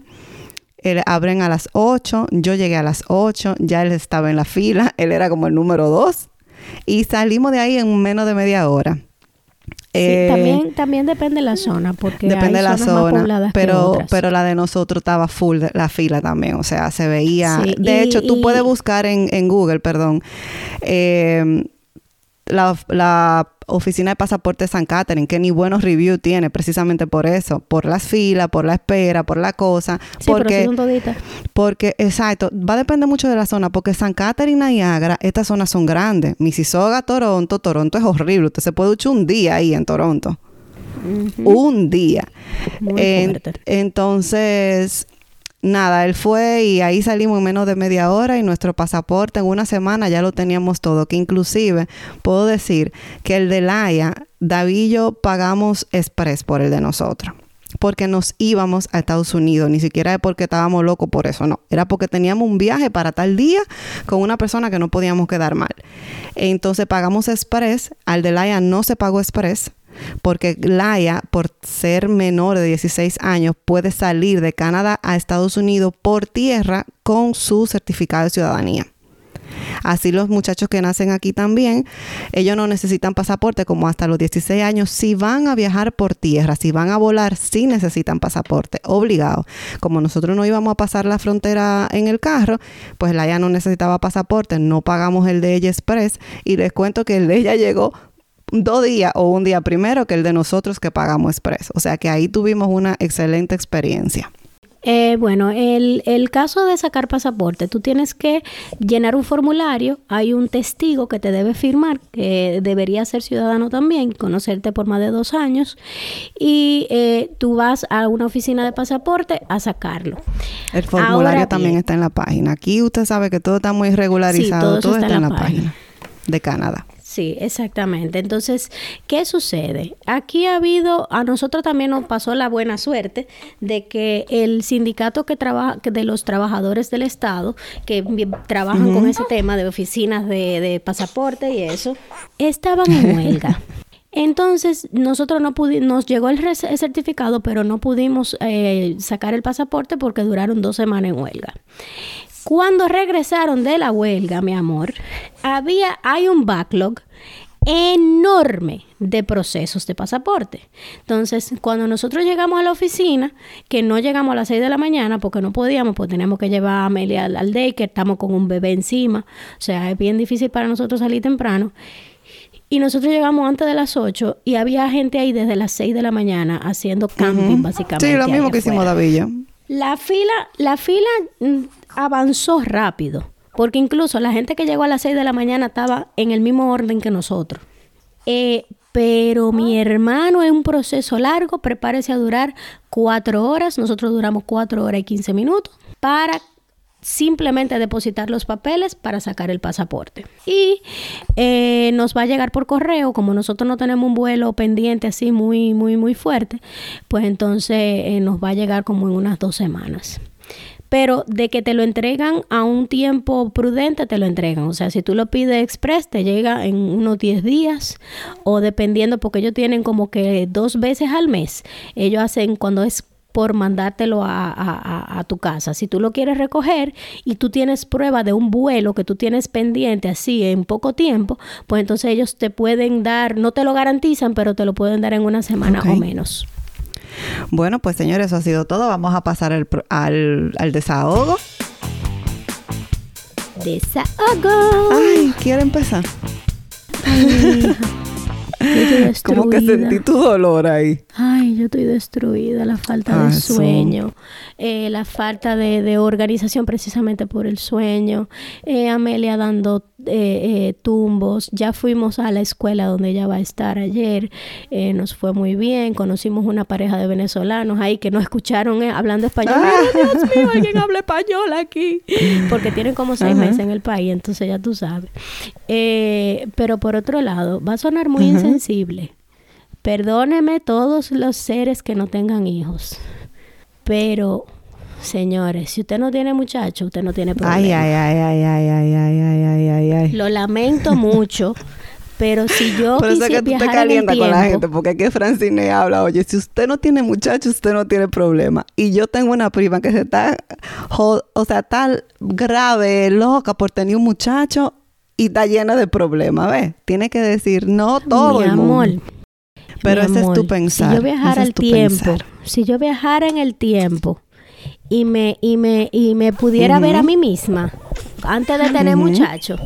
Speaker 2: Él abren a las 8, yo llegué a las 8, ya él estaba en la fila, él era como el número 2 y salimos de ahí en menos de media hora.
Speaker 1: Sí,
Speaker 2: Eh,
Speaker 1: también, también depende de la zona, porque
Speaker 2: Depende
Speaker 1: hay
Speaker 2: de la
Speaker 1: zonas más
Speaker 2: zona,
Speaker 1: que
Speaker 2: pero,
Speaker 1: otras.
Speaker 2: pero la de nosotros estaba full la fila también, o sea, se veía.
Speaker 1: Sí,
Speaker 2: de
Speaker 1: y-
Speaker 2: hecho, tú
Speaker 1: y-
Speaker 2: puedes buscar en, en Google, perdón, eh, la, la oficina de pasaporte San Catherine, que ni buenos reviews tiene, precisamente por eso, por las filas, por la espera, por la cosa,
Speaker 1: Sí, pero
Speaker 2: porque
Speaker 1: son toditas.
Speaker 2: porque, exacto, va a depender mucho de la zona, porque San Catherine Niagara, estas zonas son grandes. Mississauga, Toronto, Toronto es horrible. Usted se puede echar un día ahí en Toronto. Un día.
Speaker 1: Muy
Speaker 2: En- entonces, nada, él fue y ahí salimos en menos de media hora y nuestro pasaporte en una semana ya lo teníamos todo, que inclusive puedo decir que el de Laia, David y yo pagamos express por el de nosotros. porque nos íbamos a Estados Unidos, ni siquiera es porque estábamos locos por eso, no, era porque teníamos un viaje para tal día con una persona que no podíamos quedar mal. Entonces pagamos express, al de Laia no se pagó express, porque Laia, por ser menor de 16 años, puede salir de Canadá a Estados Unidos por tierra con su certificado de ciudadanía. Así los muchachos que nacen aquí también, ellos no necesitan pasaporte como hasta los 16 años. Si van a viajar por tierra, si van a volar, sí necesitan pasaporte, obligado. Como nosotros no íbamos a pasar la frontera en el carro, pues la no necesitaba pasaporte, no pagamos el de ella express y les cuento que el de ella llegó dos días o un día primero que el de nosotros que pagamos express. O sea que ahí tuvimos una excelente experiencia.
Speaker 1: Eh, bueno, el, el, caso de sacar pasaporte, tú tienes que llenar un formulario, hay un testigo que te debe firmar, que debería ser ciudadano también, conocerte por más de dos años, y eh, tú vas a una oficina de pasaporte a sacarlo.
Speaker 2: El formulario también está en la página. Aquí usted sabe que todo está muy regularizado, todo, está, en la, página de Canadá.
Speaker 1: Sí, exactamente. Entonces, ¿qué sucede? Aquí ha habido, a nosotros también nos pasó la buena suerte de que el sindicato que trabaja, de los trabajadores del Estado, que trabajan con ese tema de oficinas de, pasaporte y eso, estaban en huelga. Entonces, nosotros no pudimos, nos llegó el, certificado, pero no pudimos eh, sacar el pasaporte porque duraron dos semanas en huelga. Cuando regresaron de la huelga, mi amor, había, hay un backlog enorme de procesos de pasaporte. Entonces, cuando nosotros llegamos a la oficina, que no llegamos a las 6 de la mañana porque no podíamos, pues teníamos que llevar a Amelia al, al day, que estamos con un bebé encima, o sea, es bien difícil para nosotros salir temprano. Y nosotros llegamos antes de las 8 y había gente ahí desde las 6 de la mañana haciendo camping, básicamente.
Speaker 2: Sí, lo mismo que hicimos David
Speaker 1: La fila, la fila mm, avanzó rápido. Porque incluso la gente que llegó a las 6 de la mañana estaba en el mismo orden que nosotros. Eh, pero mi hermano es un proceso largo, prepárese a durar cuatro horas, nosotros duramos cuatro horas y 15 minutos para simplemente depositar los papeles para sacar el pasaporte. Y eh, nos va a llegar por correo, como nosotros no tenemos un vuelo pendiente así muy, muy, muy fuerte, pues entonces eh, nos va a llegar como en unas dos semanas pero de que te lo entregan a un tiempo prudente, te lo entregan. O sea, si tú lo pides express, te llega en unos 10 días o dependiendo, porque ellos tienen como que dos veces al mes. Ellos hacen cuando es por mandártelo a, a, tu casa. Si tú lo quieres recoger y tú tienes prueba de un vuelo que tú tienes pendiente así en poco tiempo, pues entonces ellos te pueden dar, no te lo garantizan, pero te lo pueden dar en una semana o menos.
Speaker 2: Bueno, pues señores, eso ha sido todo. Vamos a pasar al, al, desahogo.
Speaker 1: Desahogo.
Speaker 2: Ay, ¿quiere empezar? ¿Cómo que sentí tu dolor ahí?
Speaker 1: Ay, yo estoy destruida. La falta de sueño, eh, la falta de, organización precisamente por el sueño. Eh, Amelia dando eh, tumbos. Ya fuimos a la escuela donde ella va a estar ayer. nos fue muy bien. Conocimos una pareja de venezolanos ahí que no escucharon hablando español. Ah. Dios mío, alguien habla español aquí. Porque tienen como seis meses en el país, entonces ya tú sabes. pero por otro lado, va a sonar muy insensible Perdóneme todos los seres que no tengan hijos. Pero, señores, si usted no tiene muchacho, usted no tiene problema.
Speaker 2: Ay, ay, ay, ay, ay, ay, ay, ay, ay, ay.
Speaker 1: Lo lamento mucho. Pero si yo
Speaker 2: Por eso es que tú te calientas con la gente, porque aquí Francine habla, oye, si usted no tiene muchacho, usted no tiene problema. Y yo tengo una prima que se está, o sea, tal grave, loca por tener un muchacho y está llena de problemas, ¿ves? Tiene que decir no todo Mi amor. Pero ese es tu pensar.
Speaker 1: Si yo viajara al tiempo, si yo viajara en el tiempo y me, y me, y me pudiera ver a mí misma antes de tener muchachos,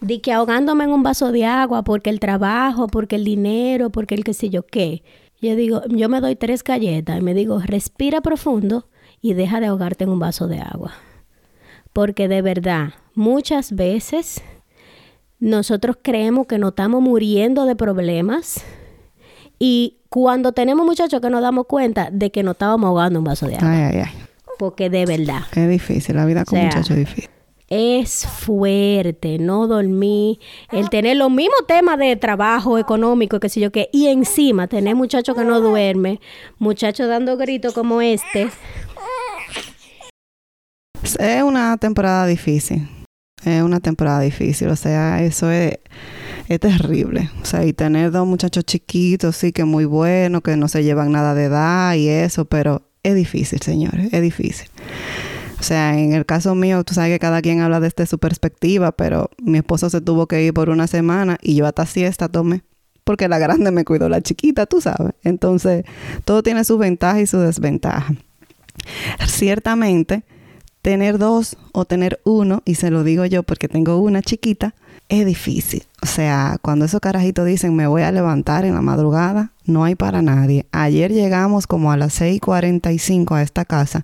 Speaker 1: de que ahogándome en un vaso de agua porque el trabajo, porque el dinero, porque el qué sé yo qué. Yo digo, yo me doy tres galletas y me digo, respira profundo y deja de ahogarte en un vaso de agua. Porque de verdad, muchas veces nosotros creemos que nos estamos muriendo de problemas y cuando tenemos muchachos que nos damos cuenta de que nos estábamos ahogando un vaso de agua. Ay, ay, ay. Porque de verdad.
Speaker 2: Es difícil, la vida con muchachos es difícil.
Speaker 1: es fuerte, no dormir, el tener los mismos temas de trabajo económico, qué sé yo qué, y encima tener muchachos que no duerme, muchachos dando gritos como este.
Speaker 2: Es una temporada difícil. Es una temporada difícil, o sea, eso es, es terrible. O sea, y tener dos muchachos chiquitos, sí, que muy buenos, que no se llevan nada de edad y eso, pero es difícil, señores, es difícil. O sea, en el caso mío, tú sabes que cada quien habla desde su perspectiva, pero mi esposo se tuvo que ir por una semana y yo hasta siesta tomé. Porque la grande me cuidó la chiquita, tú sabes. Entonces, todo tiene su ventaja y su desventaja. Ciertamente, tener dos o tener uno, y se lo digo yo porque tengo una chiquita, es difícil. O sea, cuando esos carajitos dicen me voy a levantar en la madrugada, no hay para nadie. Ayer llegamos como a las 6:45 a esta casa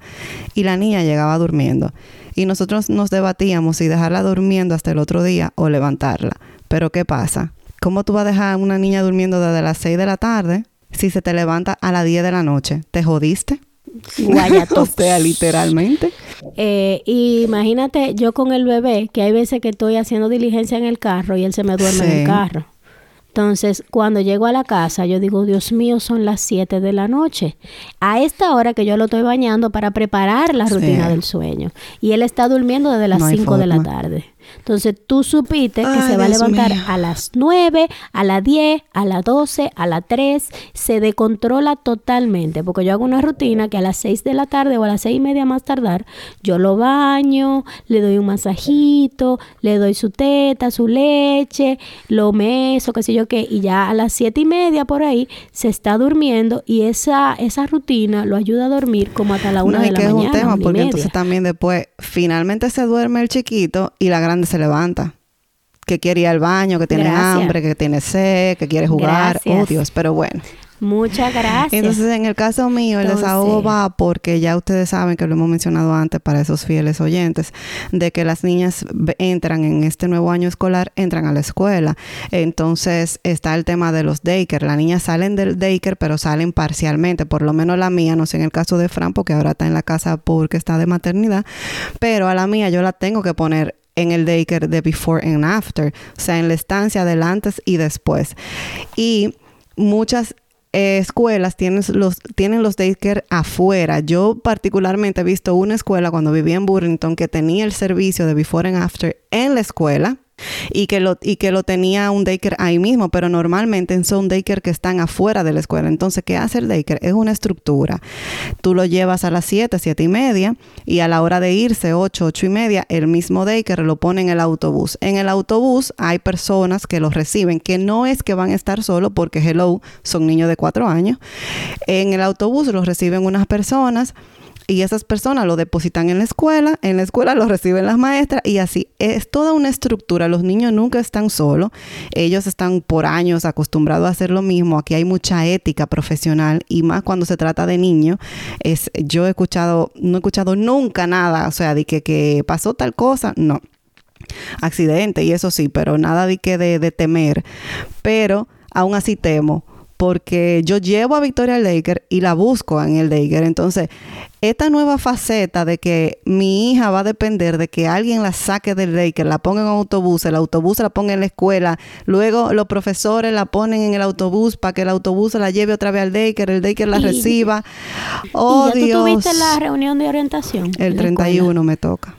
Speaker 2: y la niña llegaba durmiendo. Y nosotros nos debatíamos si dejarla durmiendo hasta el otro día o levantarla. Pero ¿qué pasa? ¿Cómo tú vas a dejar a una niña durmiendo desde las 6 de la tarde si se te levanta a las 10 de la noche? ¿Te jodiste? o sea, literalmente.
Speaker 1: Eh, imagínate yo con el bebé, que hay veces que estoy haciendo diligencia en el carro y él se me duerme en el carro. Entonces, cuando llego a la casa, yo digo, Dios mío, son las 7 de la noche. A esta hora que yo lo estoy bañando para preparar la rutina del sueño. Y él está durmiendo desde las 5 de la tarde. Entonces tú supiste que se va a levantar a las 9, a las 10, a las 12, a las 3. Se decontrola totalmente. Porque yo hago una rutina que a las 6 de la tarde o a las 6 y media más tardar, yo lo baño, le doy un masajito, le doy su teta, su leche, lo meso, qué sé yo qué. Y ya a las 7 y media por ahí se está durmiendo y esa, esa rutina lo ayuda a dormir como hasta la 1 de la mañana. Es un tema
Speaker 2: porque entonces también después finalmente se duerme el chiquito y la gran se levanta. Que quiere ir al baño, que tiene hambre, que tiene sed, que quiere jugar. Oh, Dios, pero bueno.
Speaker 1: Muchas gracias.
Speaker 2: Entonces, en el caso mío, el desahogo va porque ya ustedes saben que lo hemos mencionado antes para esos fieles oyentes, de que las niñas entran en este nuevo año escolar, entran a la escuela. Entonces, está el tema de los daycare. Las niñas salen del daycare, pero salen parcialmente. Por lo menos la mía, no sé en el caso de Fran, porque ahora está en la casa porque está de maternidad, pero a la mía yo la tengo que poner en el daycare de before and after, o sea, en la estancia del antes y después. Y muchas escuelas tienen los, tienen los daycare afuera. Yo particularmente he visto una escuela cuando vivía en Burlington que tenía el servicio de before and after en la escuela y que lo, y que lo tenía un daycare ahí mismo, pero normalmente son daycare que están afuera de la escuela. Entonces, ¿qué hace el daycare? Es una estructura. Tú lo llevas a las 7, 7 y media y a la hora de irse, 8, 8 y media, el mismo daycare lo pone en el autobús. En el autobús hay personas que los reciben, que no es que van a estar solo porque, hello, son niños de 4 años. En el autobús los reciben unas personas y esas personas lo depositan en la escuela, en la escuela lo reciben las maestras y así. Es toda una estructura. Los niños nunca están solos. Ellos están por años acostumbrados a hacer lo mismo. Aquí hay mucha ética profesional y más cuando se trata de niños. Es, yo he escuchado, no he escuchado nunca nada, o sea, de que, pasó tal cosa, no. Accidente y eso sí, pero nada de que de, de temer. Pero aún así temo porque yo llevo a Victoria Laker y la busco en el Laker. Entonces, esta nueva faceta de que mi hija va a depender de que alguien la saque del Laker, la ponga en un autobús, el autobús la ponga en la escuela, luego los profesores la ponen en el autobús para que el autobús la lleve otra vez al Laker, el Laker la reciba. Oh,
Speaker 1: ¿Y ya tú tuviste la reunión de orientación?
Speaker 2: El 31 me toca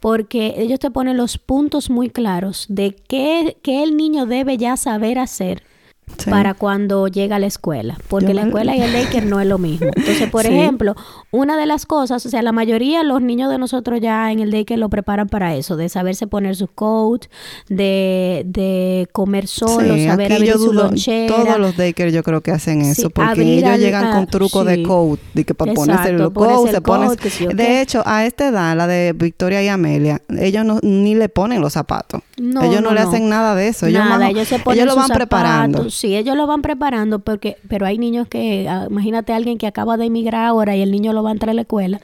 Speaker 1: porque ellos te ponen los puntos muy claros de qué, qué, el niño debe ya saber hacer para cuando llega a la escuela, porque la escuela y el daycare no es lo mismo. Entonces, por ejemplo, una de las cosas, o sea, la mayoría de los niños de nosotros ya en el daycare lo preparan para eso, de saberse poner su coat, de, de comer solo, saber abrir su lonchera.
Speaker 2: Todos los daycare yo creo que hacen eso, porque ellos llegan con truco de coat, de que para ponerse el coat, se pone... De hecho, a esta edad, la de Victoria y Amelia, ellos no, ni le ponen los zapatos. ellos no, le hacen nada de eso. Ellos, ellos, se ponen ellos lo van preparando
Speaker 1: sí, ellos lo van preparando porque, pero hay niños que, ah, imagínate alguien que acaba de emigrar ahora y el niño lo va a entrar a la escuela.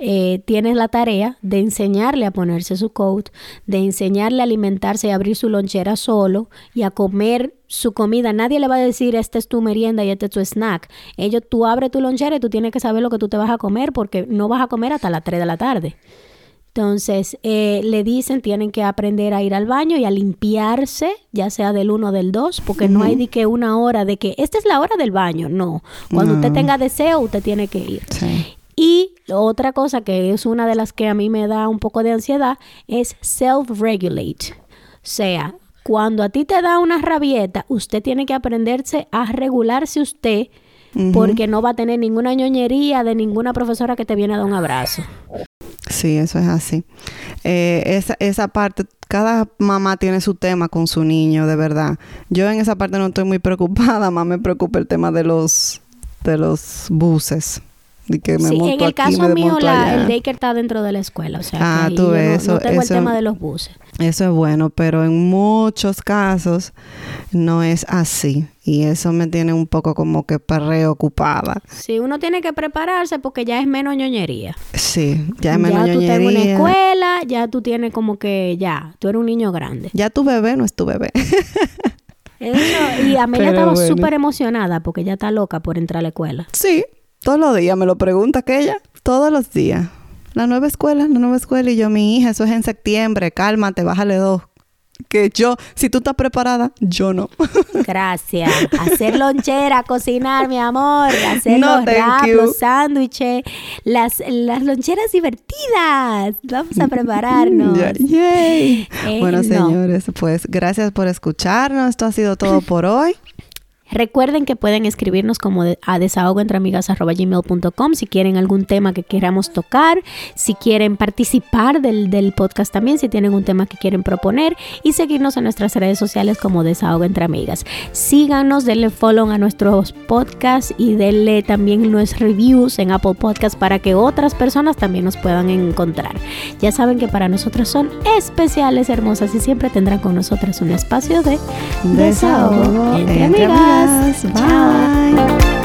Speaker 1: Eh, tienes la tarea de enseñarle a ponerse su coat, de enseñarle a alimentarse y abrir su lonchera solo y a comer su comida. Nadie le va a decir, esta es tu merienda y este es tu snack. Ellos, tú abres tu lonchera y tú tienes que saber lo que tú te vas a comer porque no vas a comer hasta las 3 de la tarde. Entonces, eh, le dicen, tienen que aprender a ir al baño y a limpiarse, ya sea del uno o del dos, porque no hay de que una hora de que esta es la hora del baño. No. Cuando usted tenga deseo, usted tiene que ir.
Speaker 2: Sí.
Speaker 1: Y otra cosa que es una de las que a mí me da un poco de ansiedad es self-regulate. O sea, cuando a ti te da una rabieta, usted tiene que aprenderse a regularse usted porque no va a tener ninguna ñoñería de ninguna profesora que te viene a dar un abrazo.
Speaker 2: Sí, eso es así. Eh, esa, esa parte, cada mamá tiene su tema con su niño, de verdad. Yo en esa parte no estoy muy preocupada, más me preocupa el tema de los de los buses. Y que me
Speaker 1: Sí,
Speaker 2: monto
Speaker 1: en el
Speaker 2: aquí,
Speaker 1: caso
Speaker 2: me
Speaker 1: mío, la- el daycare está dentro de la escuela. O sea,
Speaker 2: Ah,
Speaker 1: que
Speaker 2: tú
Speaker 1: yo no-
Speaker 2: ves,
Speaker 1: no,
Speaker 2: eso-
Speaker 1: tengo
Speaker 2: eso-
Speaker 1: el tema de los buses.
Speaker 2: Eso es bueno, pero en muchos casos no es así. Y eso me tiene un poco como que preocupada.
Speaker 1: Sí, uno tiene que prepararse porque ya es menos ñoñería.
Speaker 2: Sí, ya es menos
Speaker 1: ya tú estás en una
Speaker 2: ñoñería.
Speaker 1: escuela, ya tú tienes como que ya, tú eres un niño grande.
Speaker 2: Ya tu bebé no es tu bebé.
Speaker 1: Eso, y Amelia estaba
Speaker 2: bueno.
Speaker 1: súper emocionada porque ella está loca por entrar a la escuela.
Speaker 2: Sí, todos los días me lo pregunta aquella. Todos los días. La nueva escuela, la nueva escuela. Y yo, mi hija, eso es en septiembre. Cálmate, bájale dos. Que yo, si tú estás preparada, yo no.
Speaker 1: Gracias. Hacer lonchera, cocinar, mi amor. Hacer
Speaker 2: No,
Speaker 1: los
Speaker 2: you.
Speaker 1: los sándwiches, las, las loncheras divertidas. Vamos a prepararnos. Eh,
Speaker 2: bueno,
Speaker 1: no.
Speaker 2: señores, pues gracias por escucharnos. Esto ha sido todo por hoy.
Speaker 1: Recuerden que pueden escribirnos como a desahogoentreamigas.gmail.com si quieren algún tema que queramos tocar, si quieren participar del, del podcast también, si tienen un tema que quieren proponer y seguirnos en nuestras redes sociales como Desahogo Entre Amigas. Síganos, denle follow a nuestros podcasts y denle también nuestros reviews en Apple Podcasts para que otras personas también nos puedan encontrar. Ya saben que para nosotros son especiales, hermosas y siempre tendrán con nosotras un espacio de
Speaker 2: Desahogo entre amigas. Bye. Ciao.